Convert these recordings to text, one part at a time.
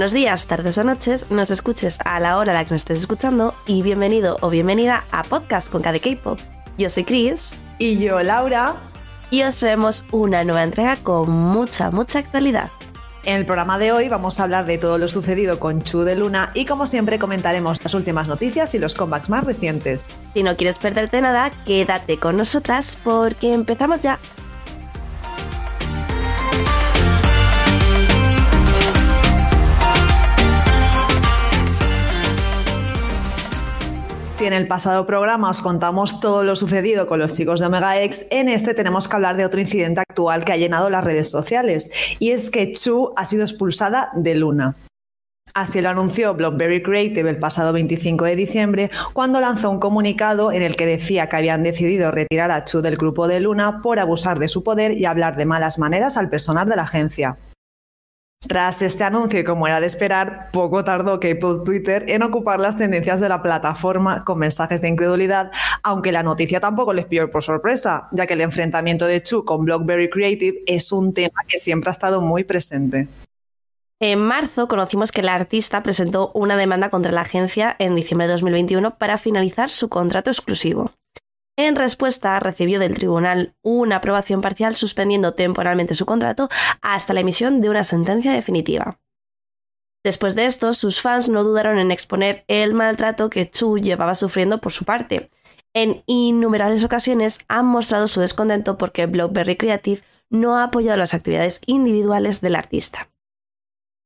Buenos días, tardes o noches, nos escuches a la hora a la que nos estés escuchando y bienvenido o bienvenida a Podcast con KD K-Pop. Yo soy Chris. Y yo, Laura. Y os traemos una nueva entrega con mucha, mucha actualidad. En el programa de hoy vamos a hablar de todo lo sucedido con Chu de Luna y como siempre comentaremos las últimas noticias y los comebacks más recientes. Si no quieres perderte nada, quédate con nosotras porque empezamos ya. Si en el pasado programa os contamos todo lo sucedido con los chicos de Omega X, en este tenemos que hablar de otro incidente actual que ha llenado las redes sociales, y es que Chu ha sido expulsada de Luna. Así lo anunció Blockberry Creative el pasado 25 de diciembre, cuando lanzó un comunicado en el que decía que habían decidido retirar a Chu del grupo de Luna por abusar de su poder y hablar de malas maneras al personal de la agencia. Tras este anuncio y como era de esperar, poco tardó K-Pop Twitter en ocupar las tendencias de la plataforma con mensajes de incredulidad, aunque la noticia tampoco les pilló por sorpresa, ya que el enfrentamiento de Chu con Blockberry Creative es un tema que siempre ha estado muy presente. En marzo conocimos que la artista presentó una demanda contra la agencia en diciembre de 2021 para finalizar su contrato exclusivo. En respuesta, recibió del tribunal una aprobación parcial suspendiendo temporalmente su contrato hasta la emisión de una sentencia definitiva. Después de esto, sus fans no dudaron en exponer el maltrato que Chu llevaba sufriendo por su parte. En innumerables ocasiones han mostrado su descontento porque Blockberry Creative no ha apoyado las actividades individuales del artista.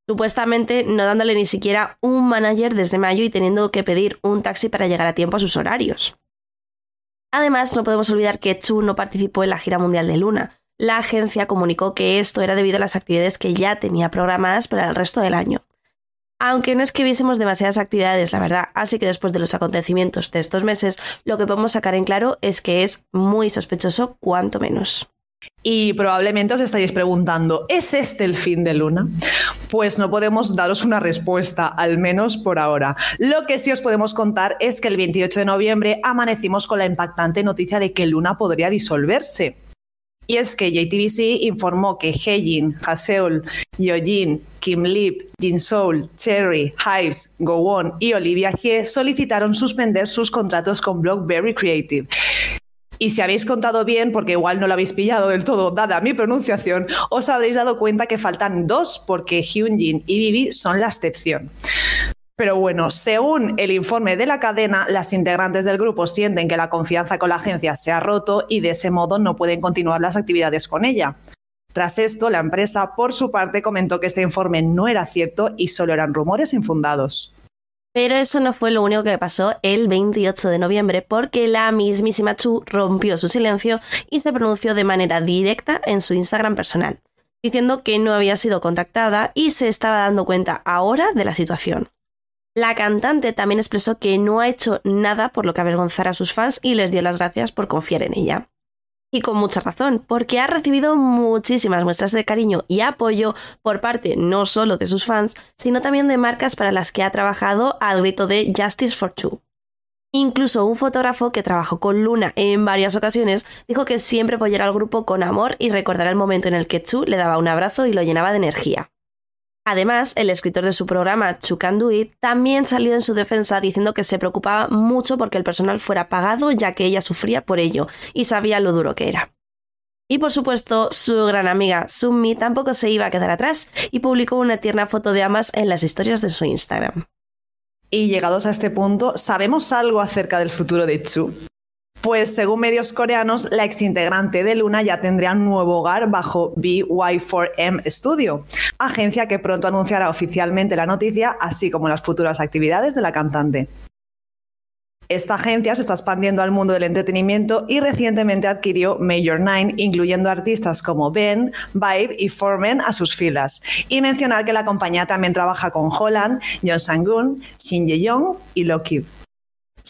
Supuestamente no dándole ni siquiera un manager desde mayo y teniendo que pedir un taxi para llegar a tiempo a sus horarios. Además, no podemos olvidar que Chu no participó en la gira mundial de Luna. La agencia comunicó que esto era debido a las actividades que ya tenía programadas para el resto del año. Aunque no es que viésemos demasiadas actividades, la verdad, así que después de los acontecimientos de estos meses, lo que podemos sacar en claro es que es muy sospechoso, cuanto menos. Y probablemente os estáis preguntando, ¿es este el fin de Luna? Pues no podemos daros una respuesta, al menos por ahora. Lo que sí os podemos contar es que el 28 de noviembre amanecimos con la impactante noticia de que Luna podría disolverse. Y es que JTBC informó que Heijin, Haseul, Yojin, Kim Lip, Jin Soul, Cherry, Hives, Gowon y Olivia Hye solicitaron suspender sus contratos con Blockberry Creative. Y si habéis contado bien, porque igual no lo habéis pillado del todo, dada mi pronunciación, os habréis dado cuenta que faltan dos, porque Hyunjin y Vivi son la excepción. Pero bueno, según el informe de la cadena, las integrantes del grupo sienten que la confianza con la agencia se ha roto y de ese modo no pueden continuar las actividades con ella. Tras esto, la empresa, por su parte, comentó que este informe no era cierto y solo eran rumores infundados. Pero eso no fue lo único que pasó el 28 de noviembre, porque la mismísima Chu rompió su silencio y se pronunció de manera directa en su Instagram personal, diciendo que no había sido contactada y se estaba dando cuenta ahora de la situación. La cantante también expresó que no ha hecho nada por lo que avergonzar a sus fans y les dio las gracias por confiar en ella. Y con mucha razón, porque ha recibido muchísimas muestras de cariño y apoyo por parte no solo de sus fans, sino también de marcas para las que ha trabajado al grito de Justice for Chu. Incluso un fotógrafo que trabajó con Luna en varias ocasiones dijo que siempre apoyará al grupo con amor y recordará el momento en el que Chu le daba un abrazo y lo llenaba de energía. Además, el escritor de su programa, Chukanduit, también salió en su defensa diciendo que se preocupaba mucho porque el personal fuera pagado ya que ella sufría por ello y sabía lo duro que era. Y por supuesto, su gran amiga Sumi tampoco se iba a quedar atrás y publicó una tierna foto de ambas en las historias de su Instagram. Y llegados a este punto, ¿sabemos algo acerca del futuro de Chu? Pues según medios coreanos, la exintegrante de Luna ya tendría un nuevo hogar bajo BY4M Studio, agencia que pronto anunciará oficialmente la noticia, así como las futuras actividades de la cantante. Esta agencia se está expandiendo al mundo del entretenimiento y recientemente adquirió Major Nine, incluyendo artistas como Ben, Vibe y Foreman a sus filas. Y mencionar que la compañía también trabaja con Holland, John Sang-gun, Shin Ye-young y Lockheed.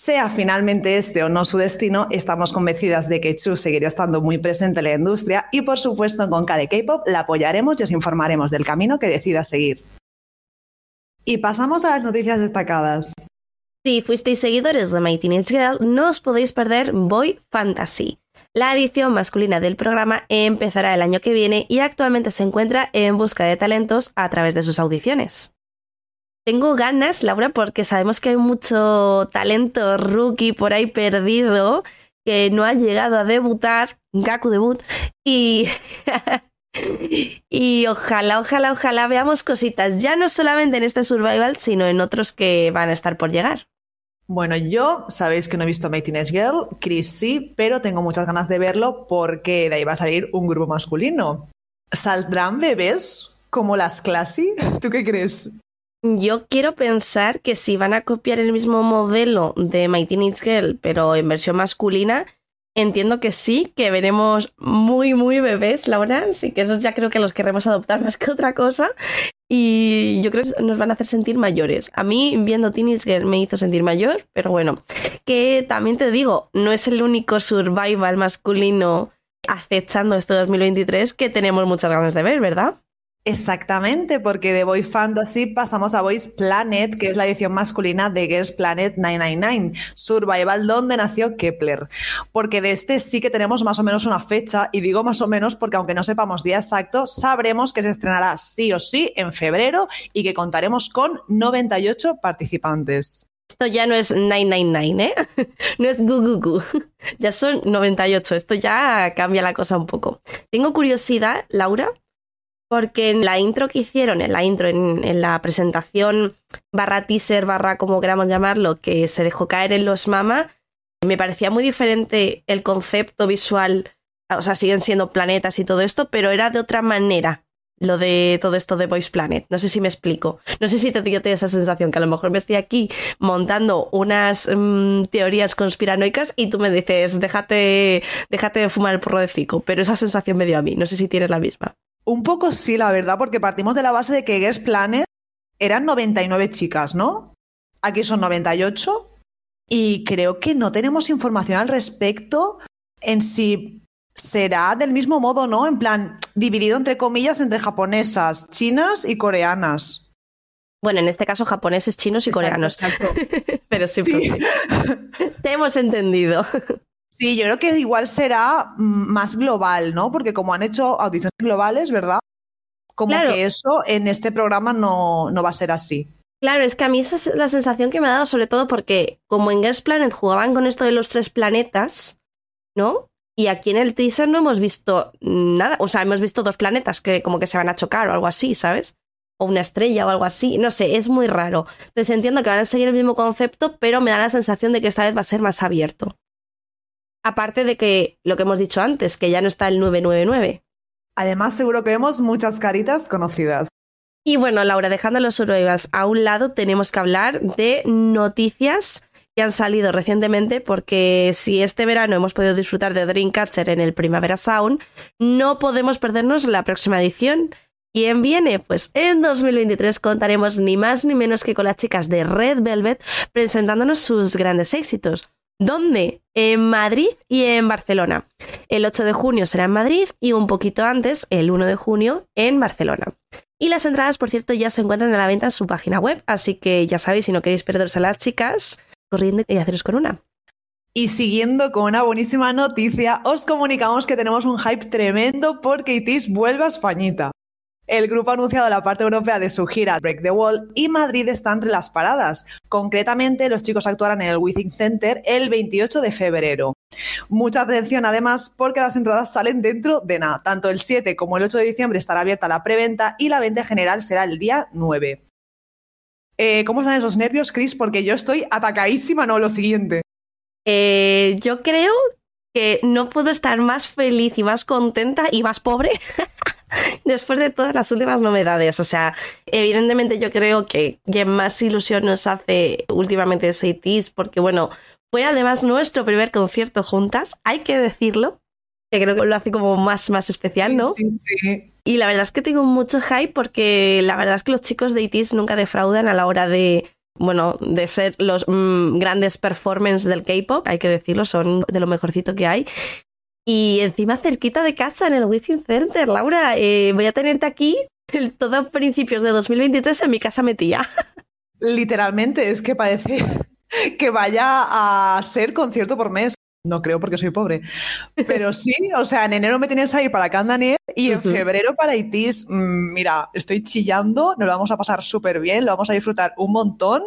Sea finalmente este o no su destino, estamos convencidas de que Chu seguirá estando muy presente en la industria y por supuesto con KD K-Pop la apoyaremos y os informaremos del camino que decida seguir. Y pasamos a las noticias destacadas. Si fuisteis seguidores de My Teenage Girl, no os podéis perder Boy Fantasy. La edición masculina del programa empezará el año que viene y actualmente se encuentra en busca de talentos a través de sus audiciones. Tengo ganas, Laura, porque sabemos que hay mucho talento rookie por ahí perdido que no ha llegado a debutar, Gaku debut, y, y ojalá, ojalá, ojalá veamos cositas, ya no solamente en este survival, sino en otros que van a estar por llegar. Bueno, yo sabéis que no he visto My Teenage Girl, Chris sí, pero tengo muchas ganas de verlo porque de ahí va a salir un grupo masculino. ¿Saldrán bebés como las Classy? ¿Tú qué crees? Yo quiero pensar que si van a copiar el mismo modelo de My Teenage Girl, pero en versión masculina, entiendo que sí, que veremos muy, muy bebés, Laura. Así que esos ya creo que los querremos adoptar más que otra cosa. Y yo creo que nos van a hacer sentir mayores. A mí, viendo Teenage Girl, me hizo sentir mayor, pero bueno, que también te digo, no es el único survival masculino acechando este 2023 que tenemos muchas ganas de ver, ¿verdad? Exactamente, porque de Boy Fantasy pasamos a Boys Planet, que es la edición masculina de Girls Planet 999, Survival, donde nació Kepler. Porque de este sí que tenemos más o menos una fecha, y digo más o menos porque aunque no sepamos día exacto, sabremos que se estrenará sí o sí en febrero y que contaremos con 98 participantes. Esto ya no es 999, ¿eh? No es gugugu. Ya son 98. Esto ya cambia la cosa un poco. Tengo curiosidad, Laura, porque en la intro que hicieron, en la intro, en, la presentación barra teaser, barra como queramos llamarlo, que se dejó caer en los mama, me parecía muy diferente el concepto visual, o sea, siguen siendo planetas y todo esto, pero era de otra manera lo de todo esto de Voice Planet. No sé si me explico. No sé si te dio esa sensación que a lo mejor me estoy aquí montando unas mm, teorías conspiranoicas y tú me dices, déjate, déjate de fumar el porro de cico, pero esa sensación me dio a mí. No sé si tienes la misma. Un poco sí, la verdad, porque partimos de la base de que Guest Planet eran 99 chicas, ¿no? Aquí son 98 y creo que no tenemos información al respecto en si será del mismo modo, ¿no? En plan, dividido entre comillas entre japonesas, chinas y coreanas. Bueno, en este caso japoneses, chinos y coreanos. Exacto. Pero sí, sí. Te hemos entendido. Sí, yo creo que igual será mm, más global, ¿no? Porque como han hecho audiciones globales, ¿verdad? Como que eso en este programa no, no, va a ser así. Claro, es que a mí esa es la sensación que me ha dado, sobre todo porque como en Girls Planet jugaban con esto de los tres planetas, ¿no? Y aquí en el teaser no hemos visto nada, o sea, hemos visto dos planetas que como que se van a chocar o algo así, ¿sabes? O una estrella o algo así, no sé, es muy raro. Entonces entiendo que van a seguir el mismo concepto, pero me da la sensación de que esta vez va a ser más abierto. Aparte de que lo que hemos dicho antes, que ya no está el 999. Además, seguro que vemos muchas caritas conocidas. Y bueno, Laura, dejando los survivals a un lado, tenemos que hablar de noticias que han salido recientemente, porque si este verano hemos podido disfrutar de Dreamcatcher en el Primavera Sound, no podemos perdernos la próxima edición. ¿Quién viene? Pues en 2023 contaremos ni más ni menos que con las chicas de Red Velvet presentándonos sus grandes éxitos. ¿Dónde? En Madrid y en Barcelona. El 8 de junio será en Madrid y un poquito antes, el 1 de junio, en Barcelona. Y las entradas, por cierto, ya se encuentran a la venta en su página web, así que ya sabéis, si no queréis perderos a las chicas, corriendo y haceros con una. Y siguiendo con una buenísima noticia, os comunicamos que tenemos un hype tremendo porque ITIS vuelve a Españita. El grupo ha anunciado la parte europea de su gira Break the Wall y Madrid está entre las paradas. Concretamente, los chicos actuarán en el Withing Center el 28 de febrero. Mucha atención además porque las entradas salen dentro de nada. Tanto el 7 como el 8 de diciembre estará abierta la preventa y la venta general será el día 9. Eh, ¿Cómo están esos nervios, Chris? Porque yo estoy atacadísima, no, lo siguiente. Eh, yo creo que no puedo estar más feliz y más contenta y más pobre después de todas las últimas novedades. O sea, evidentemente yo creo que quien más ilusión nos hace últimamente es ATEEZ, porque bueno, fue además nuestro primer concierto juntas, hay que decirlo, que creo que lo hace como más, más especial, ¿no? Sí, sí. Y la verdad es que tengo mucho hype porque la verdad es que los chicos de ATEEZ nunca defraudan a la hora de bueno, de ser los mm, grandes performers del K-pop, hay que decirlo, son de lo mejorcito que hay. Y encima cerquita de casa, en el Within Center. Laura, eh, voy a tenerte aquí todo a principios de 2023 en mi casa metía. Literalmente, es que parece que vaya a ser concierto por mes. No creo porque soy pobre. Pero sí, o sea, en enero me tenías ahí para Candaniel Y en febrero para ITIS, mm, mira, estoy chillando, nos lo vamos a pasar súper bien, lo vamos a disfrutar un montón,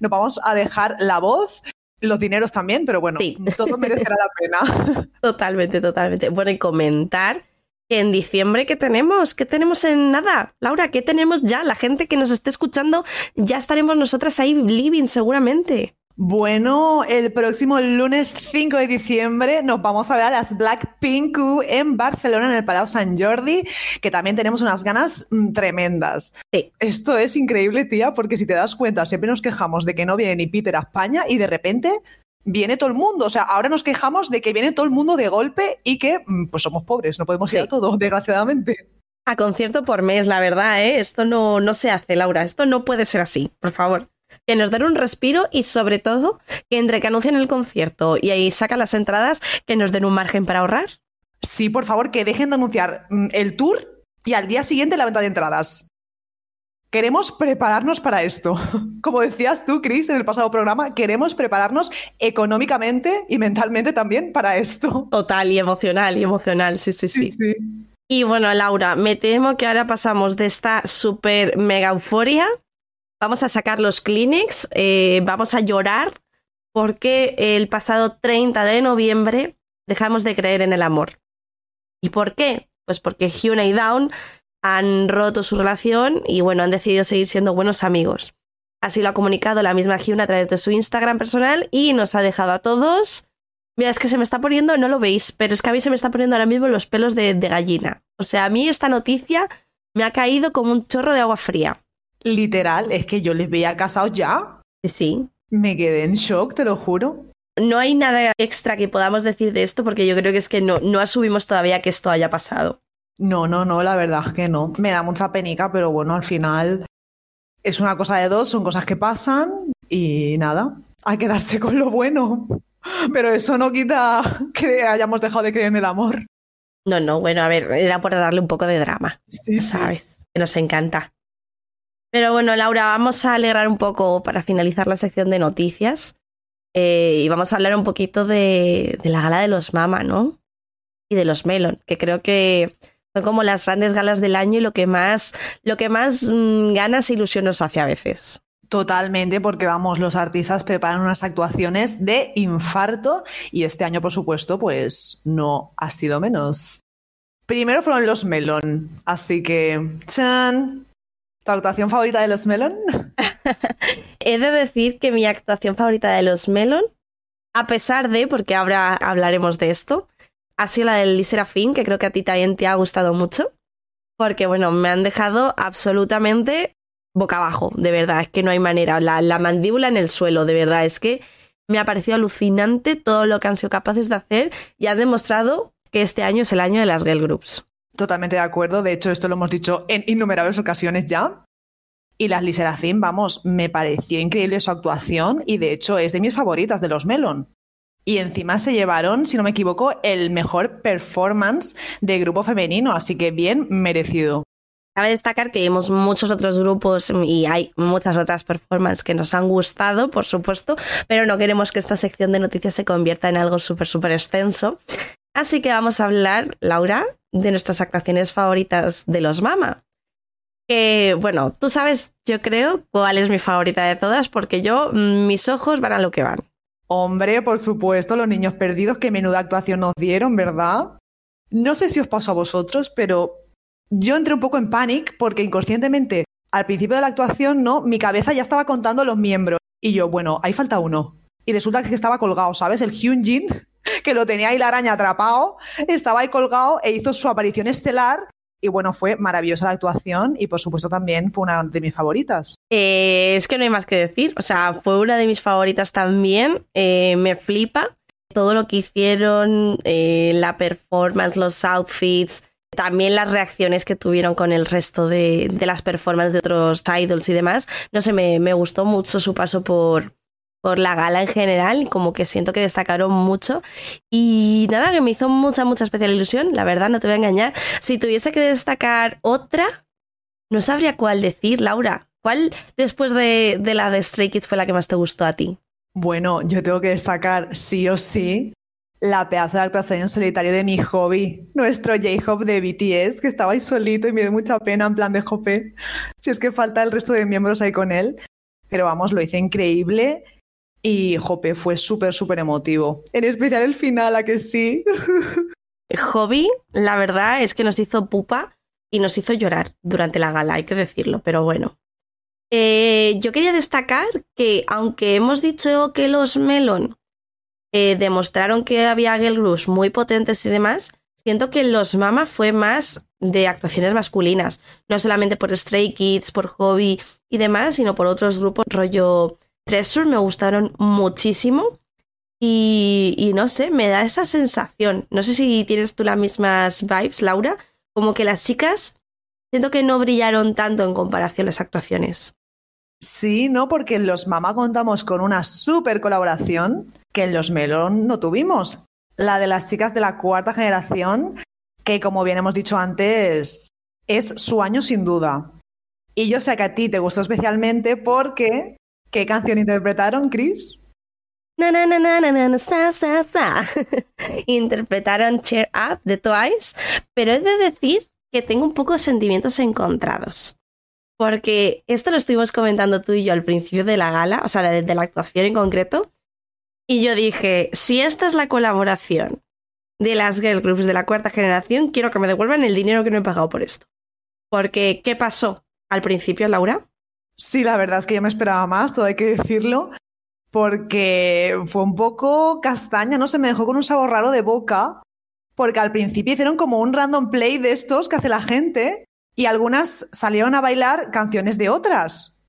nos vamos a dejar la voz los dineros también, pero bueno, todo merecerá la pena. Totalmente, totalmente. Bueno, y comentar que en diciembre, ¿qué tenemos? ¿Qué tenemos en nada? Laura, ¿qué tenemos ya? La gente que nos esté escuchando, ya estaremos nosotras ahí living seguramente. Bueno, el próximo lunes 5 de diciembre nos vamos a ver a las Blackpink en Barcelona, en el Palau Sant Jordi, que también tenemos unas ganas mm, tremendas. Esto es increíble, tía, porque si te das cuenta, siempre nos quejamos de que no viene ni Peter a España y de repente viene todo el mundo. O sea, ahora nos quejamos de que viene todo el mundo de golpe y que mm, pues somos pobres, no podemos ir a todo, desgraciadamente. A concierto por mes, la verdad, ¿eh? Esto no, no se hace, Laura. Esto no puede ser así, por favor que nos den un respiro y sobre todo que entre que anuncien el concierto y ahí sacan las entradas, que nos den un margen para ahorrar. Sí, por favor, que dejen de anunciar mm, el tour y al día siguiente la venta de entradas. Queremos prepararnos para esto. Como decías tú, Chris, en el pasado programa, queremos prepararnos económicamente y mentalmente también para esto. Total, y emocional, y emocional, sí, sí, sí. sí, Y bueno, Laura, me temo que ahora pasamos de esta súper mega euforia vamos a sacar los Kleenex, eh, vamos a llorar porque el pasado 30 de noviembre dejamos de creer en el amor. ¿Y por qué? Pues porque Hyuna y Down han roto su relación y bueno, han decidido seguir siendo buenos amigos. Así lo ha comunicado la misma Hyuna a través de su Instagram personal y nos ha dejado a todos. Mira, es que se me está poniendo, no lo veis, pero es que a mí se me está poniendo ahora mismo los pelos de, de gallina. O sea, a mí esta noticia me ha caído como un chorro de agua fría literal, es que yo les veía casados ya. Sí. Me quedé en shock, te lo juro. No hay nada extra que podamos decir de esto porque yo creo que es que no, no asumimos todavía que esto haya pasado. No, no, no, la verdad es que no. Me da mucha penica, pero bueno, al final es una cosa de dos, son cosas que pasan y nada, hay que darse con lo bueno. Pero eso no quita que hayamos dejado de creer en el amor. No, no, bueno, a ver, era por darle un poco de drama. Sí, ¿sabes? Que nos encanta. Pero bueno, Laura, vamos a alegrar un poco para finalizar la sección de noticias. Eh, y vamos a hablar un poquito de, la gala de los Mama, ¿no? Y de los Melon, que creo que son como las grandes galas del año y lo que más, lo que más mm, ganas e ilusión nos hace a veces. Totalmente, porque vamos, los artistas preparan unas actuaciones de infarto y este año, por supuesto, pues no ha sido menos. Primero fueron los Melon, así que, ¡chan! ¿Tu actuación favorita de los Melon? He de decir que mi actuación favorita de los Melon, a pesar de, porque ahora hablaremos de esto, ha sido la del Serafín, que creo que a ti también te ha gustado mucho. Porque, bueno, me han dejado absolutamente boca abajo, de verdad, es que no hay manera. La mandíbula en el suelo, de verdad, es que me ha parecido alucinante todo lo que han sido capaces de hacer y han demostrado que este año es el año de las girl groups. Totalmente de acuerdo. De hecho, esto lo hemos dicho en innumerables ocasiones ya. Y las Liserafin, vamos, me pareció increíble su actuación y de hecho es de mis favoritas de los Melon. Y encima se llevaron, si no me equivoco, el mejor performance de grupo femenino, así que bien merecido. Cabe destacar que vemos muchos otros grupos y hay muchas otras performances que nos han gustado, por supuesto, pero no queremos que esta sección de noticias se convierta en algo súper, súper extenso. Así que vamos a hablar, Laura, de nuestras actuaciones favoritas de los Mama. Que, bueno, tú sabes, yo creo, cuál es mi favorita de todas, porque yo, mm, mis ojos van a lo que van. Hombre, por supuesto, los niños perdidos, que menuda actuación nos dieron, ¿verdad? No sé si os pasó a vosotros, pero yo entré un poco en pánico porque inconscientemente, al principio de la actuación, ¿no? Mi cabeza ya estaba contando los miembros. Y yo, bueno, ahí falta uno. Y resulta que estaba colgado, ¿sabes? El Hyunjin que lo tenía ahí la araña atrapado, estaba ahí colgado e hizo su aparición estelar. Y bueno, fue maravillosa la actuación y por supuesto también fue una de mis favoritas. Eh, es que no hay más que decir, o sea, fue una de mis favoritas también, eh, me flipa todo lo que hicieron, eh, la performance, los outfits, también las reacciones que tuvieron con el resto de, de las performances de otros idols y demás. No sé, me, me gustó mucho su paso por, por la gala en general, como que siento que destacaron mucho. Y nada, que me hizo mucha, mucha especial ilusión, la verdad, no te voy a engañar. Si tuviese que destacar otra, no sabría cuál decir, Laura. ¿Cuál después de, de la de Stray Kids fue la que más te gustó a ti? Bueno, yo tengo que destacar sí o sí la pedazo de actuación en solitario de mi hobby, nuestro J-Hop de BTS, que estaba ahí solito y me dio mucha pena en plan de jope. Si es que falta el resto de miembros ahí con él. Pero vamos, lo hice increíble y jope, fue súper, súper emotivo. En especial el final, a que sí. Hobby, la verdad es que nos hizo pupa y nos hizo llorar durante la gala, hay que decirlo, pero bueno. Eh, yo quería destacar que, aunque hemos dicho que los Melon eh, demostraron que había girl groups muy potentes y demás, siento que los Mama fue más de actuaciones masculinas, no solamente por Stray Kids, por Hobby y demás, sino por otros grupos, rollo Treasure, me gustaron muchísimo. Y, no sé, me da esa sensación. No sé si tienes tú las mismas vibes, Laura. Como que las chicas siento que no brillaron tanto en comparación a las actuaciones. Sí, ¿no? Porque en los Mama contamos con una súper colaboración que en los Melón no tuvimos. La de las chicas de la cuarta generación, que como bien hemos dicho antes, es su año sin duda. Y yo sé que a ti te gustó especialmente porque... ¿Qué canción interpretaron, Chris? Na, na, na, na, na, na, sa, sa, sa. Interpretaron Cheer Up de Twice, pero he de decir que tengo un poco sentimientos encontrados. Porque esto lo estuvimos comentando tú y yo al principio de la gala, o sea, de, de la actuación en concreto, y yo dije, si esta es la colaboración de las girl groups de la cuarta generación, quiero que me devuelvan el dinero que no he pagado por esto. Porque, ¿qué pasó al principio, Laura? Sí, la verdad es que yo me esperaba más, todo hay que decirlo, porque fue un poco castaña, no se me dejó con un sabor raro de boca, porque al principio hicieron como un random play de estos que hace la gente y algunas salieron a bailar canciones de otras.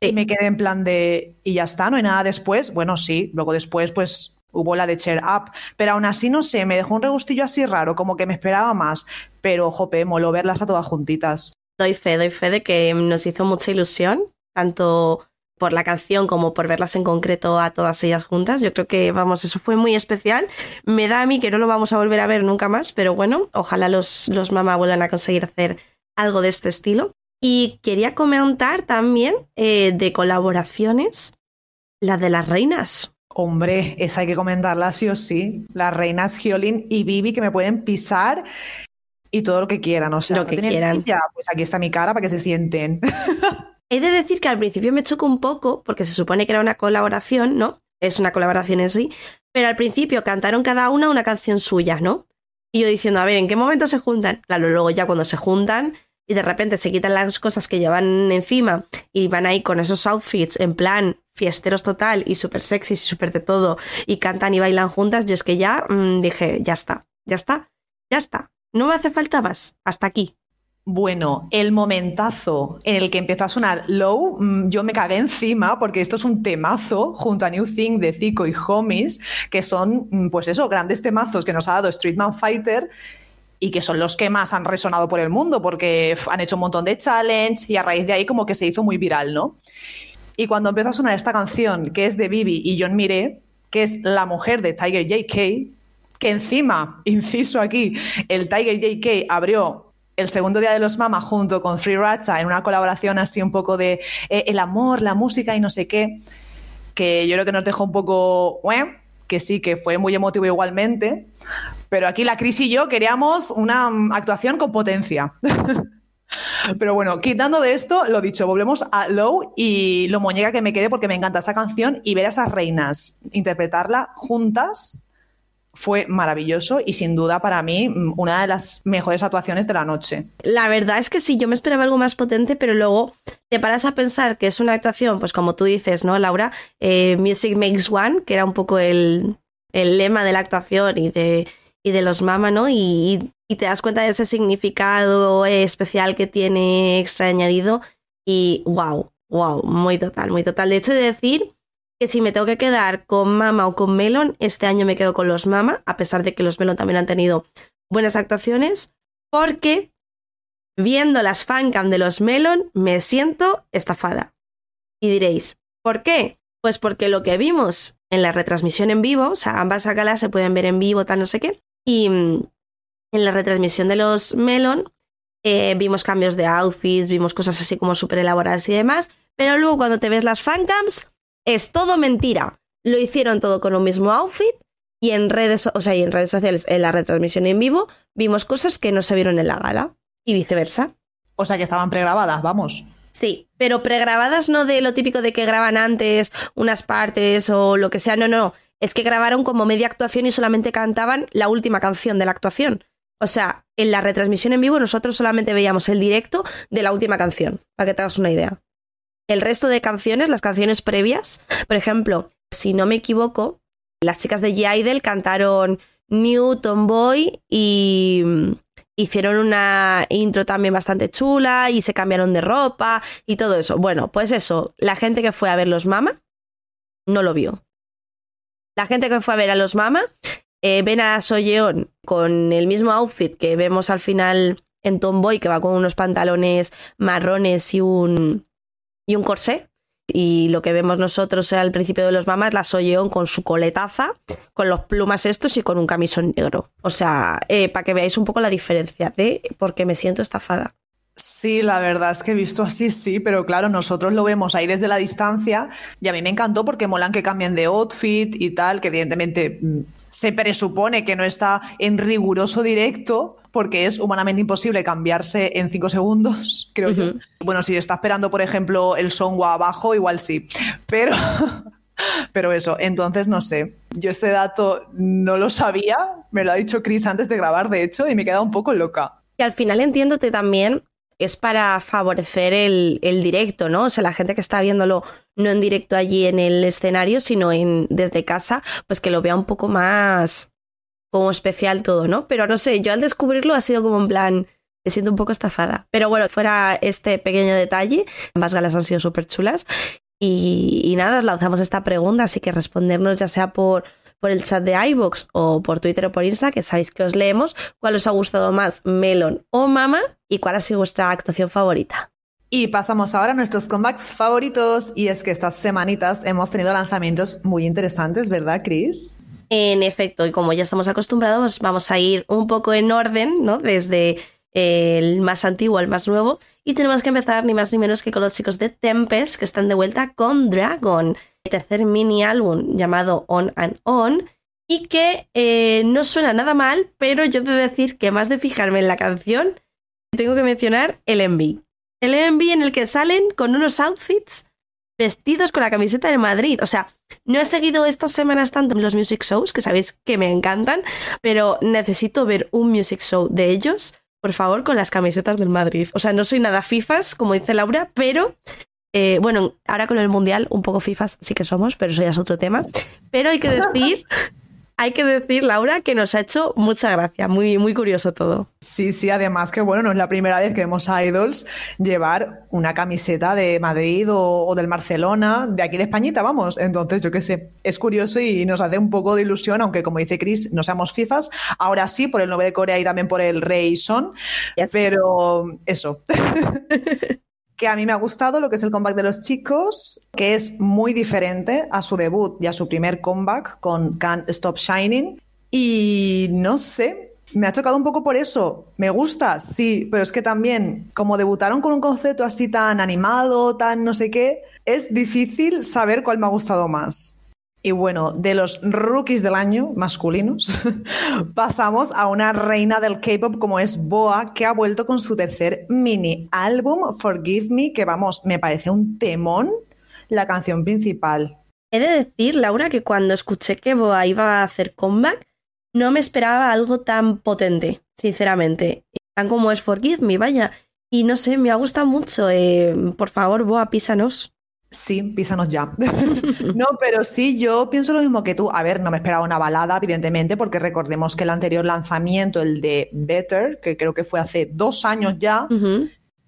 Y me quedé en plan de, y ya está, no hay nada después. Bueno, sí, luego después pues hubo la de Cheer Up, pero aún así no sé, me dejó un regustillo así raro, como que me esperaba más, pero jope, moló verlas a todas juntitas. Doy fe, doy fe de que nos hizo mucha ilusión, tanto por la canción como por verlas en concreto a todas ellas juntas. Yo creo que, vamos, eso fue muy especial. Me da a mí que no lo vamos a volver a ver nunca más, pero bueno, ojalá los, los mamá vuelvan a conseguir hacer algo de este estilo. Y quería comentar también eh, de colaboraciones, la de las reinas. Hombre, esa hay que comentarla sí o sí. Las reinas Giolin y Vivi que me pueden pisar y todo lo que quieran. O sea, lo que quieran. Ya, pues aquí está mi cara para que se sienten. He de decir que al principio me chocó un poco, porque se supone que era una colaboración, ¿no? Es una colaboración en sí, pero al principio cantaron cada una una canción suya, ¿no? Y yo diciendo, a ver, ¿en qué momento se juntan? Claro, luego ya cuando se juntan, y de repente se quitan las cosas que llevan encima y van ahí con esos outfits en plan fiesteros total y súper sexy y súper de todo y cantan y bailan juntas, yo es que ya mmm, dije, ya está, ya está, ya está, no me hace falta más, hasta aquí. Bueno, el momentazo en el que empezó a sonar Low, mm, yo me cagué encima porque esto es un temazo junto a New Thing de Zico y Homies, que son, mm, pues eso, grandes temazos que nos ha dado Streetman Fighter y que son los que más han resonado por el mundo porque han hecho un montón de challenge y a raíz de ahí como que se hizo muy viral, ¿no? Y cuando empezó a sonar esta canción, que es de Bibi y John Mire, que es la mujer de Tiger JK, que encima, inciso aquí, el Tiger JK abrió el segundo día de los Mama junto con Free Racha en una colaboración así un poco de eh, el amor, la música y no sé qué, que yo creo que nos dejó un poco, que sí, que fue muy emotivo igualmente, pero aquí la Cris y yo queríamos una mm, actuación con potencia. Pero bueno, quitando de esto, lo dicho, volvemos a Low y lo muñeca que me quede porque me encanta esa canción y ver a esas reinas interpretarla juntas fue maravilloso y sin duda para mí mm, una de las mejores actuaciones de la noche. La verdad es que sí, yo me esperaba algo más potente, pero luego te paras a pensar que es una actuación, pues como tú dices, ¿no, Laura? Eh, Music Makes One, que era un poco el, el lema de la actuación y de y de los mama, ¿no? Y, y, te das cuenta de ese significado especial que tiene extra añadido y wow, wow, muy total, muy total. De hecho, de decir que si me tengo que quedar con Mama o con Melon, este año me quedo con los Mama, a pesar de que los Melon también han tenido buenas actuaciones, porque viendo las fancam de los Melon me siento estafada. Y diréis, ¿por qué? Pues porque lo que vimos en la retransmisión en vivo, o sea, ambas galas se pueden ver en vivo, tal, no sé qué, y mm, en la retransmisión de los Melon eh, vimos cambios de outfits, vimos cosas así como súper elaboradas y demás, pero luego cuando te ves las fancams es todo mentira. Lo hicieron todo con un mismo outfit Y en redes, o sea, y en redes sociales, en la retransmisión en vivo, vimos cosas que no se vieron en la gala y viceversa. O sea, que estaban pregrabadas, vamos. Sí, pero pregrabadas no de lo típico de que graban antes unas partes o lo que sea, no, no. Es que grabaron como media actuación y solamente cantaban la última canción de la actuación. O sea, en la retransmisión en vivo nosotros solamente veíamos el directo de la última canción, para que te hagas una idea. El resto de canciones, las canciones previas, por ejemplo, si no me equivoco, las chicas de G cantaron New Tomboy y mm, hicieron una intro también bastante chula y se cambiaron de ropa y todo eso. Bueno, pues eso, la gente que fue a ver los Mama no lo vio. La gente que fue a ver a los Mama eh, ven a Soyeon con el mismo outfit que vemos al final en Tomboy, que va con unos pantalones marrones y un, y un corsé. Y lo que vemos nosotros al principio de los mamás, la Soyeon con su coletaza, con los plumas estos y con un camisón negro. O sea, eh, para que veáis un poco la diferencia de por qué me siento estafada. Sí, la verdad es que he visto así, sí, pero claro, nosotros lo vemos ahí desde la distancia y a mí me encantó porque molan que cambien de outfit y tal, que evidentemente mm, se presupone que no está en riguroso directo porque es humanamente imposible cambiarse en cinco segundos, creo yo. Bueno, si está esperando, por ejemplo, el Songwa abajo, igual sí, pero... Pero eso, entonces no sé. Yo este dato no lo sabía, me lo ha dicho Chris antes de grabar, de hecho, y me he quedado un poco loca. Y al final entiéndote también es para favorecer el, directo, ¿no? O sea, la gente que está viéndolo no en directo allí en el escenario, sino en, desde casa, pues que lo vea un poco más como especial todo, ¿no? Pero no sé, yo al descubrirlo ha sido como en plan, me siento un poco estafada. Pero bueno, fuera este pequeño detalle, ambas galas han sido súper chulas. Y, nada, os lanzamos esta pregunta, así que respondernos ya sea por por el chat de iVoox o por Twitter o por Insta, que sabéis que os leemos, cuál os ha gustado más, Melon o Mama, y cuál ha sido vuestra actuación favorita. Y pasamos ahora a nuestros comebacks favoritos, y es que estas semanitas hemos tenido lanzamientos muy interesantes, ¿verdad, Chris? En efecto, y como ya estamos acostumbrados, vamos a ir un poco en orden, ¿no? Desde el más antiguo al más nuevo. Y tenemos que empezar ni más ni menos que con los chicos de Tempest, que están de vuelta con Dragon, el tercer mini álbum llamado On and On. Y que eh, no suena nada mal, pero yo debo decir que más de fijarme en la canción, tengo que mencionar el MV. El MV en el que salen con unos outfits vestidos con la camiseta de Madrid. O sea, no he seguido estas semanas tanto los music shows, que sabéis que me encantan, pero necesito ver un music show de ellos por favor, con las camisetas del Madrid. O sea, no soy nada FIFAs, como dice Laura, pero eh, bueno, ahora con el Mundial un poco FIFAs sí que somos, pero eso ya es otro tema. Pero hay que decir hay que decir, Laura, que nos ha hecho mucha gracia, muy, muy curioso todo. Sí, sí, además que bueno, no es la primera vez que vemos a Idols llevar una camiseta de Madrid o, del Barcelona, de aquí de Españita, vamos. Entonces, yo qué sé, es curioso y nos hace un poco de ilusión, aunque como dice Chris, no seamos FIFAs. Ahora sí, por el 9 de Corea y también por el Rey Son, pero eso. que a mí me ha gustado lo que es el comeback de los chicos, que es muy diferente a su debut y a su primer comeback con Can't Stop Shining. Y no sé, me ha chocado un poco por eso. Me gusta, sí, pero es que también, como debutaron con un concepto así tan animado, tan no sé qué, es difícil saber cuál me ha gustado más. Y bueno, de los rookies del año masculinos, pasamos a una reina del K-pop como es Boa, que ha vuelto con su tercer mini álbum, Forgive Me, que vamos, me parece un temón la canción principal. He de decir, Laura, que cuando escuché que Boa iba a hacer comeback, no me esperaba algo tan potente, sinceramente. Tan como es Forgive Me, vaya. Y no sé, me ha gustado mucho. Eh, por favor, Boa, písanos. Sí, písanos ya. no, pero sí, yo pienso lo mismo que tú. A ver, no me esperaba una balada, evidentemente, porque recordemos que el anterior lanzamiento, el de Better, que creo que fue hace dos años ya,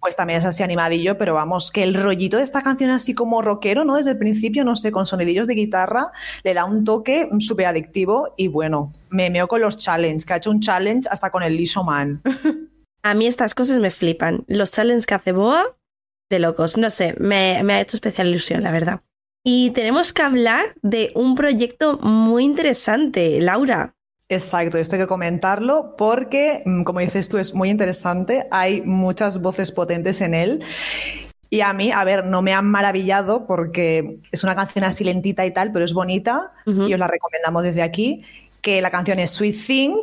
pues también es así animadillo, pero vamos, que el rollito de esta canción así como rockero, ¿no? Desde el principio, no sé, con sonidillos de guitarra, le da un toque súper adictivo y bueno, me meo con los challenges, que ha hecho un challenge hasta con el Liso Man. A mí estas cosas me flipan. Los challenges que hace Boa de locos. No sé, me, ha hecho especial ilusión, la verdad. Y tenemos que hablar de un proyecto muy interesante, Laura. Exacto, esto hay que comentarlo porque, mm, como dices tú, es muy interesante. Hay muchas voces potentes en él. Y a mí, a ver, no me han maravillado porque es una canción así lentita y tal, pero es bonita y os la recomendamos desde aquí. que la canción es Sweet Thing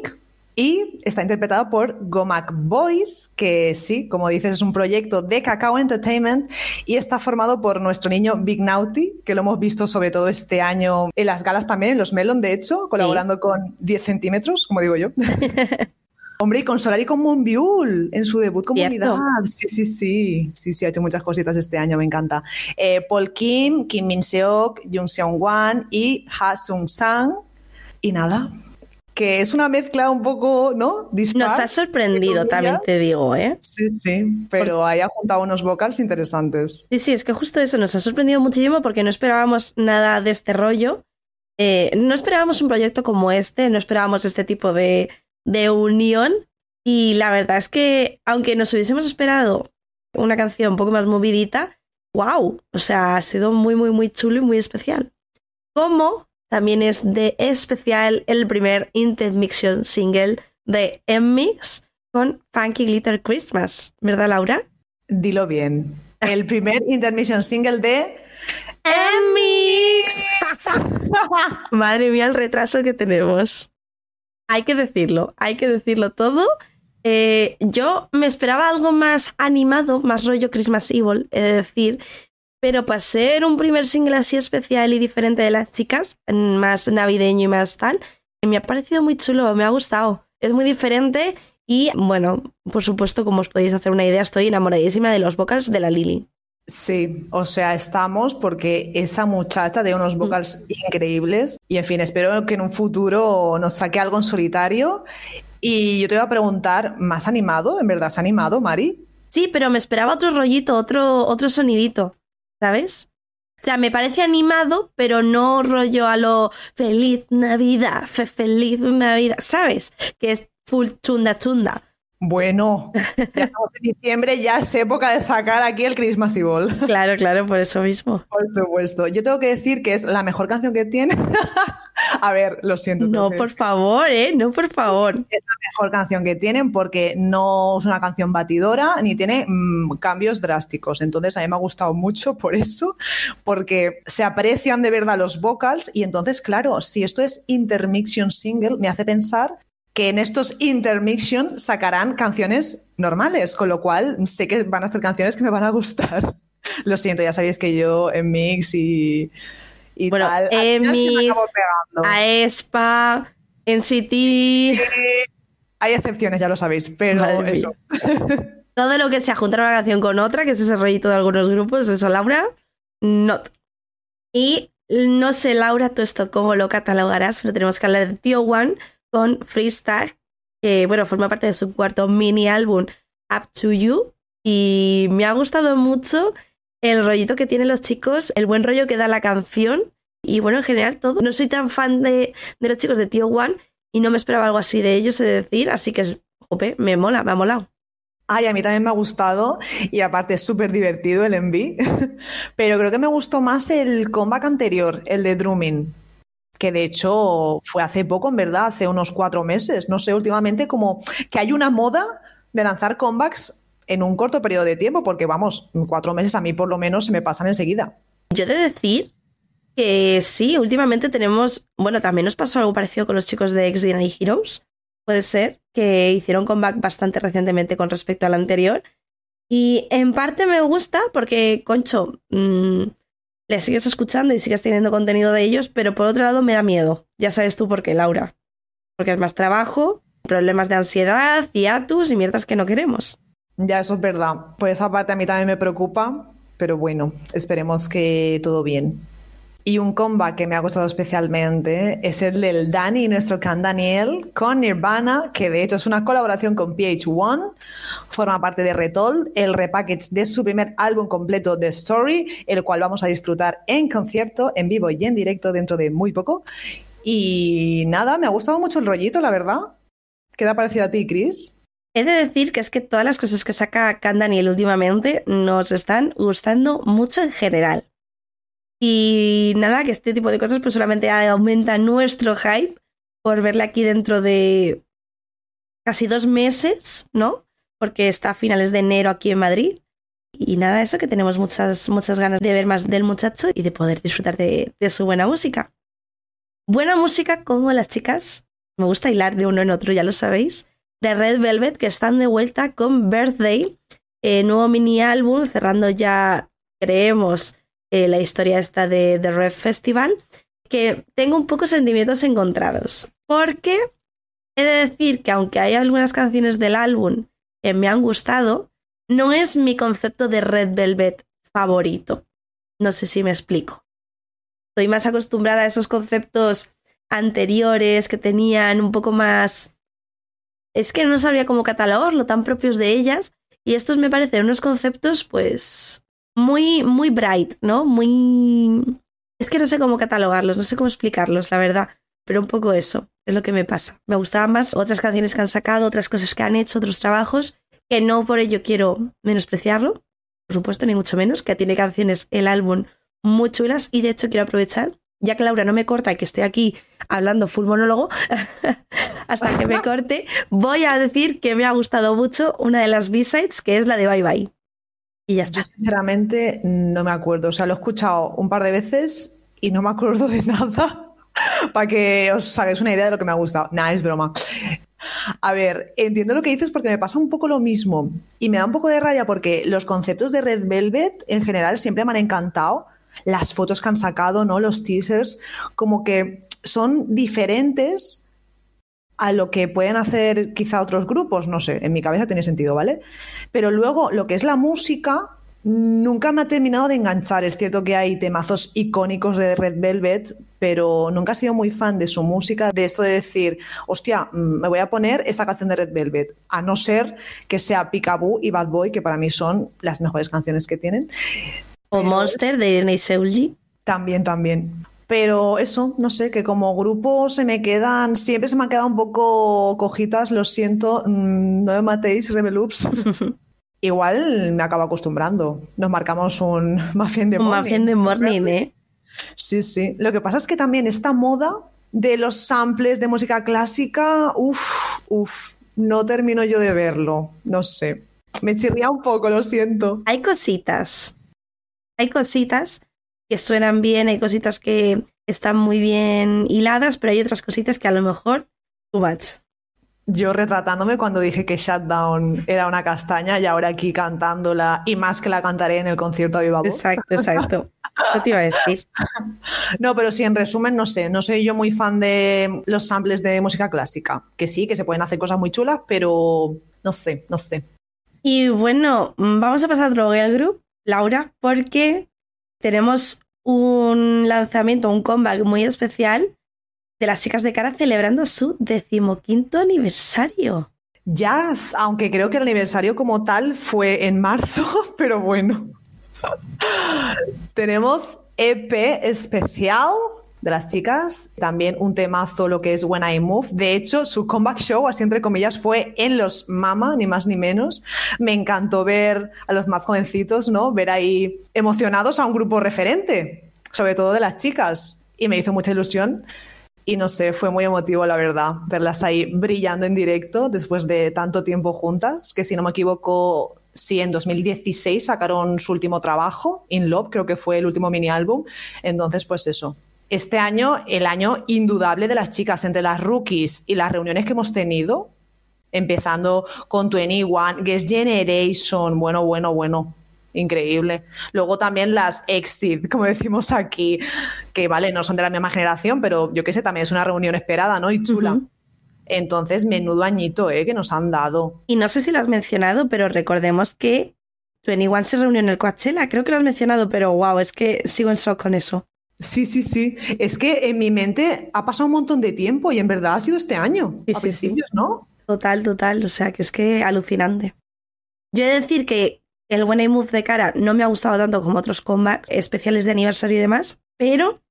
y está interpretado por Gomac Boys, que sí, como dices, es un proyecto de Cacao Entertainment y está formado por nuestro niño Big Naughty, que lo hemos visto sobre todo este año en las galas también, en los Melon, de hecho, colaborando con 10 centímetros, como digo yo. Hombre, y con Solar y con Monbiul en su debut como unidad. Sí, sí, sí. Sí, sí, ha hecho muchas cositas este año, me encanta. Eh, Paul Kim, Kim Min Seok, Jung Seong Wan y Ha Sung Sang. Y nada, que es una mezcla un poco, ¿no? Nos ha sorprendido, también te digo, ¿eh? Sí, sí, pero haya juntado unos vocals interesantes. Sí, sí, es que justo eso nos ha sorprendido muchísimo porque no esperábamos nada de este rollo. Eh, no esperábamos un proyecto como este, no esperábamos este tipo de, de unión. Y la verdad es que, aunque nos hubiésemos esperado una canción un poco más movidita, wow, o sea, ha sido muy, muy, muy chulo y muy especial. Como también es de especial el primer intermission single de M-Mix con Funky Glitter Christmas, ¿verdad, Laura? Dilo bien. El primer intermission single de M-Mix. Madre mía, el retraso que tenemos hay que decirlo, hay que decirlo todo. Eh, yo me esperaba algo más animado, más rollo Christmas Evil, es decir, pero para ser un primer single así especial y diferente de las chicas, más navideño y más tal, me ha parecido muy chulo, me ha gustado. Es muy diferente y, bueno, por supuesto, como os podéis hacer una idea, estoy enamoradísima de los vocals de la Lily. Sí, o sea, estamos porque esa muchacha tiene unos mm. vocals increíbles y en fin, espero que en un futuro nos saque algo en solitario. Y yo te iba a preguntar, ¿más animado? ¿En verdad has animado, Mari? Sí, pero me esperaba otro rollito, otro, otro sonidito, ¿sabes? O sea, me parece animado, pero no rollo a lo feliz Navidad, feliz Navidad, ¿sabes? Que es full chunda chunda. Bueno, ya estamos en diciembre, ya es época de sacar aquí el Christmas Evil. Claro, claro, por eso mismo. Por supuesto. Yo tengo que decir que es la mejor canción que tiene. A ver, lo siento. No, por favor, ¿eh? No, por favor. Es la mejor canción que tienen porque no es una canción batidora ni tiene mm, cambios drásticos. Entonces, a mí me ha gustado mucho por eso, porque se aprecian de verdad los vocals y entonces, claro, si esto es intermission single, me hace pensar que en estos intermission sacarán canciones normales, con lo cual sé que van a ser canciones que me van a gustar. Lo siento, ya sabéis que yo en mix y, y bueno, tal. En mix, a ESPA, en City. hay excepciones, ya lo sabéis, pero eso. Todo lo que sea juntar una canción con otra, que es ese rollito de algunos grupos, eso, Laura, not. Y no sé, Laura, tú esto cómo lo catalogarás, pero tenemos que hablar de Tio One con Freestyle, que bueno, forma parte de su cuarto mini álbum Up to You. Y me ha gustado mucho el rollito que tienen los chicos, el buen rollo que da la canción. Y bueno, en general todo. No soy tan fan de, los chicos de Tío One y no me esperaba algo así de ellos, es decir. Así que, jope, me mola, me ha molado. Ay, a mí también me ha gustado y aparte es súper divertido el enví, pero creo que me gustó más el comeback anterior, el de Drumming que de hecho fue hace poco, en verdad, hace unos cuatro meses. No sé, últimamente como que hay una moda de lanzar comebacks en un corto periodo de tiempo, porque vamos, cuatro meses a mí por lo menos se me pasan enseguida. Yo he de decir que sí, últimamente tenemos, bueno, también nos pasó algo parecido con los chicos de X Heroes. Puede ser que hicieron comeback bastante recientemente con respecto al anterior. Y en parte me gusta porque, concho, mmm, le sigues escuchando y sigues teniendo contenido de ellos, pero por otro lado me da miedo. Ya sabes tú por qué, Laura. Porque es más trabajo, problemas de ansiedad, hiatus y mierdas que no queremos. Ya, eso es verdad. Pues esa parte a mí también me preocupa, pero bueno, esperemos que todo bien. Y un comeback que me ha gustado especialmente es el del Dani, nuestro can Daniel, con Nirvana, que de hecho es una colaboración con PH1. Forma parte de Retold, el repackage de su primer álbum completo The Story, el cual vamos a disfrutar en concierto, en vivo y en directo dentro de muy poco. Y nada, me ha gustado mucho el rollito, la verdad. ¿Qué te ha parecido a ti, Chris? He de decir que es que todas las cosas que saca Can Daniel últimamente nos están gustando mucho en general. Y nada, que este tipo de cosas pues solamente aumenta nuestro hype por verle aquí dentro de casi dos meses, ¿no? Porque está a finales de enero aquí en Madrid. Y nada, eso que tenemos muchas, muchas ganas de ver más del muchacho y de poder disfrutar de, de su buena música. Buena música como las chicas me gusta hilar de uno en otro, ya lo sabéis, de Red Velvet, que están de vuelta con Birthday, eh, nuevo mini álbum, cerrando ya, creemos, eh, la historia esta de The Red Festival, que tengo un poco sentimientos encontrados, porque he de decir que aunque hay algunas canciones del álbum que me han gustado, no es mi concepto de Red Velvet favorito. No sé si me explico. Estoy más acostumbrada a esos conceptos anteriores que tenían un poco más... Es que no sabría cómo catalogarlo, tan propios de ellas. Y estos me parecen unos conceptos, pues, muy, muy bright, ¿no? Muy... Es que no sé cómo catalogarlos, no sé cómo explicarlos, la verdad. Pero un poco eso es lo que me pasa. Me gustaban más otras canciones que han sacado, otras cosas que han hecho, otros trabajos, que no por ello quiero menospreciarlo, por supuesto, ni mucho menos, que tiene canciones el álbum muy chulas y de hecho quiero aprovechar, ya que Laura no me corta y que estoy aquí hablando full monólogo, hasta que me corte, voy a decir que me ha gustado mucho una de las B-sides, que es la de Bye Bye. Y ya está. Yo sinceramente no me acuerdo, o sea, lo he escuchado un par de veces y no me acuerdo de nada. Para que os hagáis una idea de lo que me ha gustado. Nah, es broma. A ver, entiendo lo que dices porque me pasa un poco lo mismo y me da un poco de rabia porque los conceptos de Red Velvet en general siempre me han encantado. Las fotos que han sacado, ¿no? Los teasers, como que son diferentes a lo que pueden hacer quizá otros grupos, no sé, en mi cabeza tiene sentido, ¿vale? Pero luego lo que es la música, nunca me ha terminado de enganchar. Es cierto que hay temazos icónicos de Red Velvet, pero nunca he sido muy fan de su música, de esto de decir, hostia, mm, me voy a poner esta canción de Red Velvet, a no ser que sea Picaboo y Bad Boy, que para mí son las mejores canciones que tienen. O Monster de Irene Seulgi. También, también. Pero eso, no sé, que como grupo se me quedan, siempre se me han quedado un poco cojitas, lo siento, mm, no me matéis, Rebeloops. Igual me acabo acostumbrando. Nos marcamos un Mafia de Morning. Un Mafia de Morning, ¿eh? Sí, sí. Lo que pasa es que también esta moda de los samples de música clásica, uff, uff, no termino yo de verlo. No sé. Me chirría un poco, lo siento. Hay cositas. Hay cositas que suenan bien, hay cositas que están muy bien hiladas, pero hay otras cositas que a lo mejor too much. Yo retratándome cuando dije que Shutdown era una castaña y ahora aquí cantándola y más que la cantaré en el concierto de Viva Exacto, exacto. Eso te iba a decir. No, pero sí, en resumen, no sé, no soy yo muy fan de los samples de música clásica. Que sí, que se pueden hacer cosas muy chulas, pero no sé, no sé. Y bueno, vamos a pasar a otro girl group, Laura, porque tenemos un lanzamiento, un comeback muy especial de las chicas de cara celebrando su decimoquinto aniversario. Ya, aunque creo que el aniversario como tal fue en marzo, pero bueno. Tenemos EP especial de las chicas, también un temazo lo que es When I Move. De hecho, su comeback show, así entre comillas, fue en los Mama, ni más ni menos. Me encantó ver a los más jovencitos, ¿no? Ver ahí emocionados a un grupo referente, sobre todo de las chicas. Y me hizo mucha ilusión. Y no sé, fue muy emotivo, la verdad, verlas ahí brillando en directo después de tanto tiempo juntas, que si no me equivoco, sí, en 2016 sacaron su último trabajo, In Love, creo que fue el último mini álbum. Entonces, pues eso, este año, el año indudable de las chicas, entre las rookies y las reuniones que hemos tenido, empezando con 21, Guest Generation, bueno, bueno, bueno, increíble. Luego también las Exit, como decimos aquí, que vale, no son de la misma generación, pero yo qué sé, también es una reunión esperada, ¿no? Y chula. Entonces, menudo añito, ¿eh? Que nos han dado. Y no sé si lo has mencionado, pero recordemos que 21 se reunió en el Coachella. Creo que lo has mencionado, pero wow, es que sigo en shock con eso. Sí, sí, sí. Es que en mi mente ha pasado un montón de tiempo y en verdad ha sido este año. Sí, a principios, ¿no? Total, total. O sea, que es que alucinante. Yo he de decir que el When I Move de cara no me ha gustado tanto como otros combat especiales de aniversario y demás, pero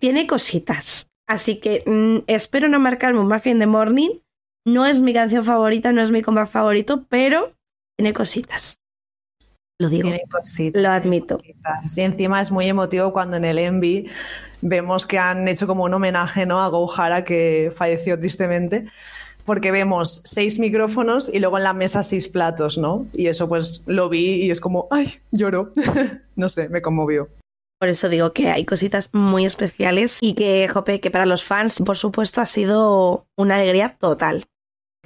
tiene cositas. Así que mm, espero no marcarme un Mafia in the Morning. No es mi canción favorita, no es mi combat favorito, pero tiene cositas. Lo digo. lo admito. Y encima es muy emotivo cuando en el Envy vemos que han hecho como un homenaje ¿no? a Gohara que falleció tristemente porque vemos seis micrófonos y luego en la mesa seis platos, ¿no? Y eso pues lo vi y es como, ay, lloro. no sé, me conmovió. Por eso digo que hay cositas muy especiales y que, jope, que para los fans, por supuesto, ha sido una alegría total.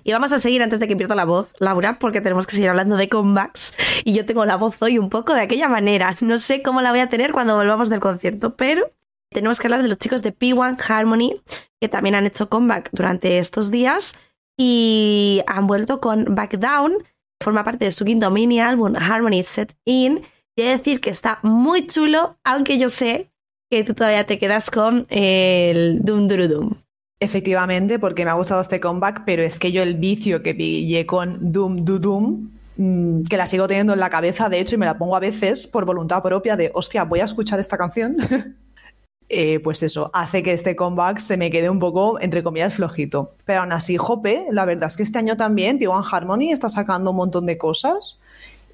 Y vamos a seguir antes de que pierda la voz, Laura, porque tenemos que seguir hablando de comebacks. Y yo tengo la voz hoy un poco de aquella manera. No sé cómo la voy a tener cuando volvamos del concierto, pero tenemos que hablar de los chicos de P1 Harmony, que también han hecho comeback durante estos días y han vuelto con Back Down. Forma parte de su quinto mini álbum Harmony Set In Quiero decir que está muy chulo, aunque yo sé que tú todavía te quedas con el Doom Duru Doom. Efectivamente, porque me ha gustado este comeback, pero es que yo el vicio que pillé con Doom Doo Doom, mm, que la sigo teniendo en la cabeza, de hecho, y me la pongo a veces por voluntad propia de, hostia, voy a escuchar esta canción. Eh, pues eso, hace que este comeback se me quede un poco, entre comillas, flojito. Pero aún así, Jope, la verdad es que este año también P1 Harmony está sacando un montón de cosas.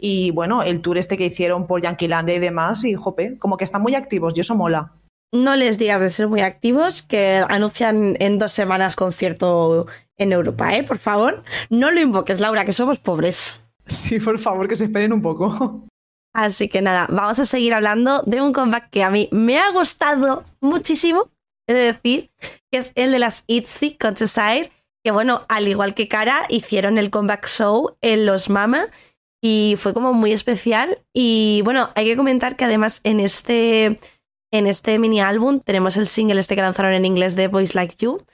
Y bueno, el tour este que hicieron por Yanquilandia y demás, y jope, como que están muy activos y eso mola. No les digas de ser muy activos, que anuncian en dos semanas concierto en Europa, ¿eh? Por favor, no lo invoques, Laura, que somos pobres. Sí, por favor, que se esperen un poco. Así que nada, vamos a seguir hablando de un comeback que a mí me ha gustado muchísimo, he de decir, que es el de las ITZY Countryside, que bueno, al igual que Cara, hicieron el comeback show en los Mama y fue como muy especial. Y bueno, hay que comentar que además en este, en este mini álbum tenemos el single este que lanzaron en inglés de Boys Like You,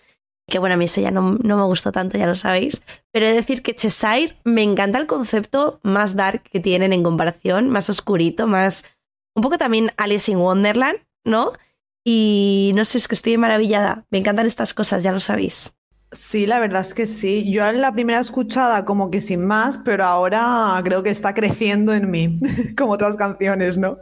que bueno, a mí ese ya no, no, me gustó tanto, ya lo sabéis. Pero he de decir que Cheshire me encanta el concepto más dark que tienen en comparación, más oscurito, más... Un poco también Alice in Wonderland, ¿no? Y no sé, es que estoy maravillada. Me encantan estas cosas, ya lo sabéis. Sí, la verdad es que sí. Yo en la primera escuchada como que sin más, pero ahora creo que está creciendo en mí, como otras canciones, ¿no?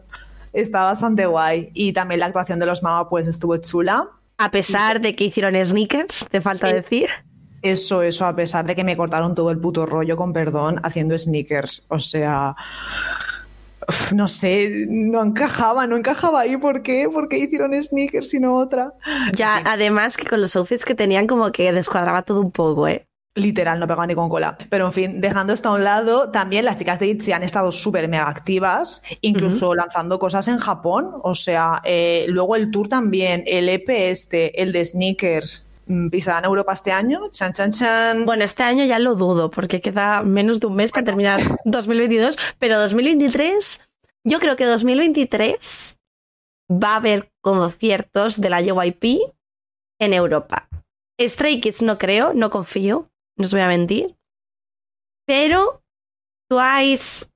Está bastante guay. Y también la actuación de los Mama pues estuvo chula. A pesar de que hicieron sneakers, te falta eh, decir. Eso, eso, a pesar de que me cortaron todo el puto rollo, con perdón, haciendo sneakers. O sea, no sé, no encajaba, no encajaba ahí. ¿Por qué? ¿Por qué hicieron sneakers y no otra? Ya, además que con los outfits que tenían como que descuadraba todo un poco, ¿eh? Literal, no pegaba ni con cola. Pero en fin, dejando esto a un lado, también las chicas de ITZY han estado súper mega activas, incluso lanzando cosas en Japón. O sea, eh, luego el tour también, el EP este, el de sneakers, Mm, pisarán Europa este año. Chan, chan, chan. Bueno, este año ya lo dudo, porque queda menos de un mes para terminar 2022, pero 2023, yo creo que 2023 va a haber conciertos de la JYP en Europa. Stray Kids no creo, no confío, no os voy a mentir. Pero Twice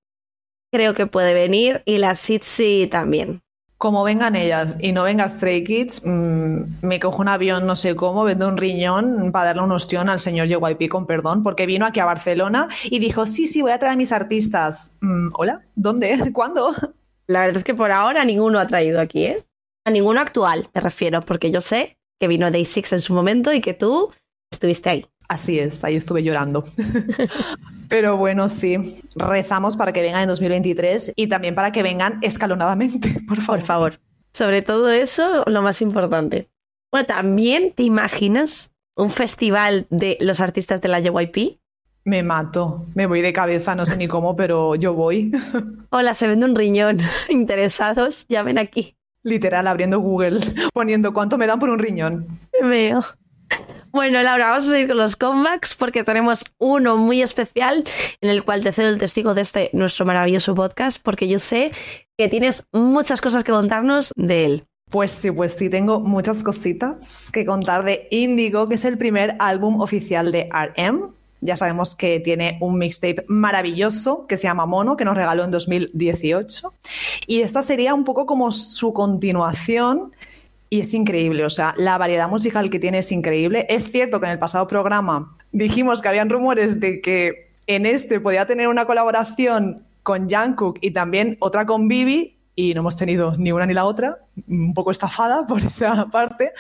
creo que puede venir y la SITSI también como vengan ellas y no venga Stray Kids, mm, me cojo un avión, no sé cómo, vendo un riñón para darle un ostión al señor JYP, con perdón, porque vino aquí a Barcelona y dijo, sí, sí, voy a traer a mis artistas. Mm, ¿Hola? ¿Dónde? ¿Cuándo? La verdad es que por ahora ninguno ha traído aquí, ¿eh? A ninguno actual, me refiero, porque yo sé que vino Day Six en su momento y que tú estuviste ahí. Así es, ahí estuve llorando. Pero bueno, sí, rezamos para que vengan en 2023 y también para que vengan escalonadamente, por favor. Por favor. Sobre todo eso, lo más importante. Bueno, también te imaginas un festival de los artistas de la JYP. Me mato, me voy de cabeza, no sé ni cómo, pero yo voy. Hola, se vende un riñón. Interesados, llamen aquí. Literal, abriendo Google, poniendo cuánto me dan por un riñón. Me veo. Bueno, Laura, vamos a seguir con los comebacks porque tenemos uno muy especial en el cual te cedo el testigo de este nuestro maravilloso podcast porque yo sé que tienes muchas cosas que contarnos de él. Pues sí, pues sí, tengo muchas cositas que contar de Indigo, que es el primer álbum oficial de RM. Ya sabemos que tiene un mixtape maravilloso que se llama Mono, que nos regaló en 2018. Y esta sería un poco como su continuación y es increíble, o sea, la variedad musical que tiene es increíble. Es cierto que en el pasado programa dijimos que habían rumores de que en este podía tener una colaboración con Jungkook y también otra con Bibi y no hemos tenido ni una ni la otra, un poco estafada por esa parte,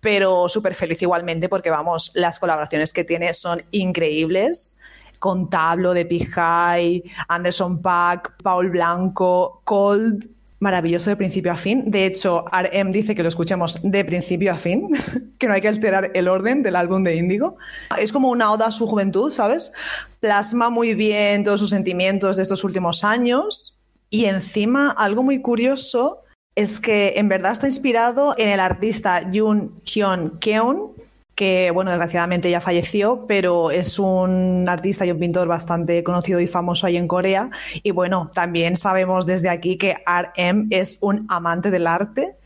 pero súper feliz igualmente porque vamos, las colaboraciones que tiene son increíbles con Tablo de Pijay, Anderson Pack, Paul Blanco, Cold, maravilloso de principio a fin. De hecho, RM dice que lo escuchemos de principio a fin, que no hay que alterar el orden del álbum de Índigo. Es como una oda a su juventud, ¿sabes? Plasma muy bien todos sus sentimientos de estos últimos años y encima algo muy curioso es que en verdad está inspirado en el artista Yoon Hyun Keun, que bueno, desgraciadamente ya falleció, pero es un artista y un pintor bastante conocido y famoso ahí en Corea. Y bueno, también sabemos desde aquí que RM es un amante del arte.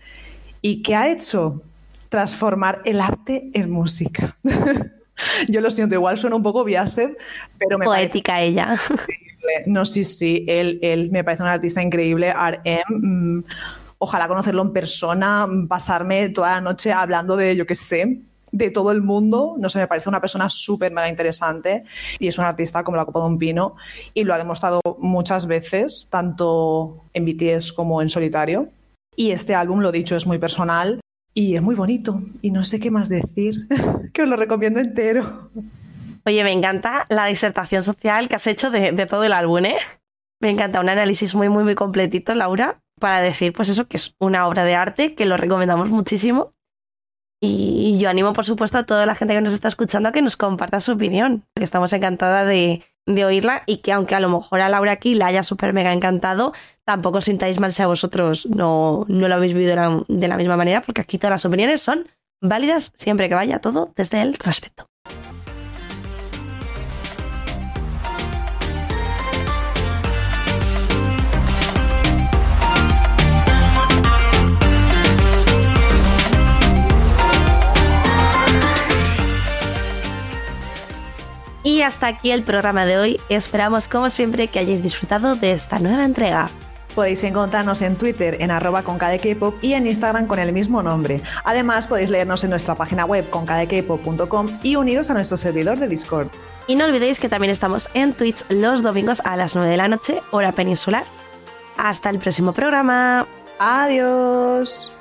¿Y qué ha hecho? Transformar el arte en música. Yo lo siento, igual suena un poco biased, pero me Poética ella. No, sí, sí, él, él me parece un artista increíble. RM, mm, ojalá conocerlo en persona, pasarme toda la noche hablando de, yo qué sé, de todo el mundo. No sé, me parece una persona súper mega interesante y es un artista como la copa de un pino y lo ha demostrado muchas veces, tanto en BTS como en solitario. Y este álbum, lo dicho, es muy personal y es muy bonito y no sé qué más decir, que os lo recomiendo entero. Oye, me encanta la disertación social que has hecho de, de todo el álbum, ¿eh? Me encanta un análisis muy, muy, muy completito, Laura, para decir, pues eso, que es una obra de arte, que lo recomendamos muchísimo y yo animo, por supuesto, a toda la gente que nos está escuchando a que nos comparta su opinión, que estamos encantada de, oírla y que aunque a lo mejor a Laura aquí la haya súper mega encantado, tampoco sintáis mal si a vosotros no, no lo habéis vivido de la misma manera, porque aquí todas las opiniones son válidas siempre que vaya todo desde el respeto. Y hasta aquí el programa de hoy. Esperamos como siempre que hayáis disfrutado de esta nueva entrega. Podéis encontrarnos en Twitter en arroba con y en Instagram con el mismo nombre. Además podéis leernos en nuestra página web con y uniros a nuestro servidor de Discord. Y no olvidéis que también estamos en Twitch los domingos a las 9 de la noche, hora peninsular. Hasta el próximo programa. Adiós.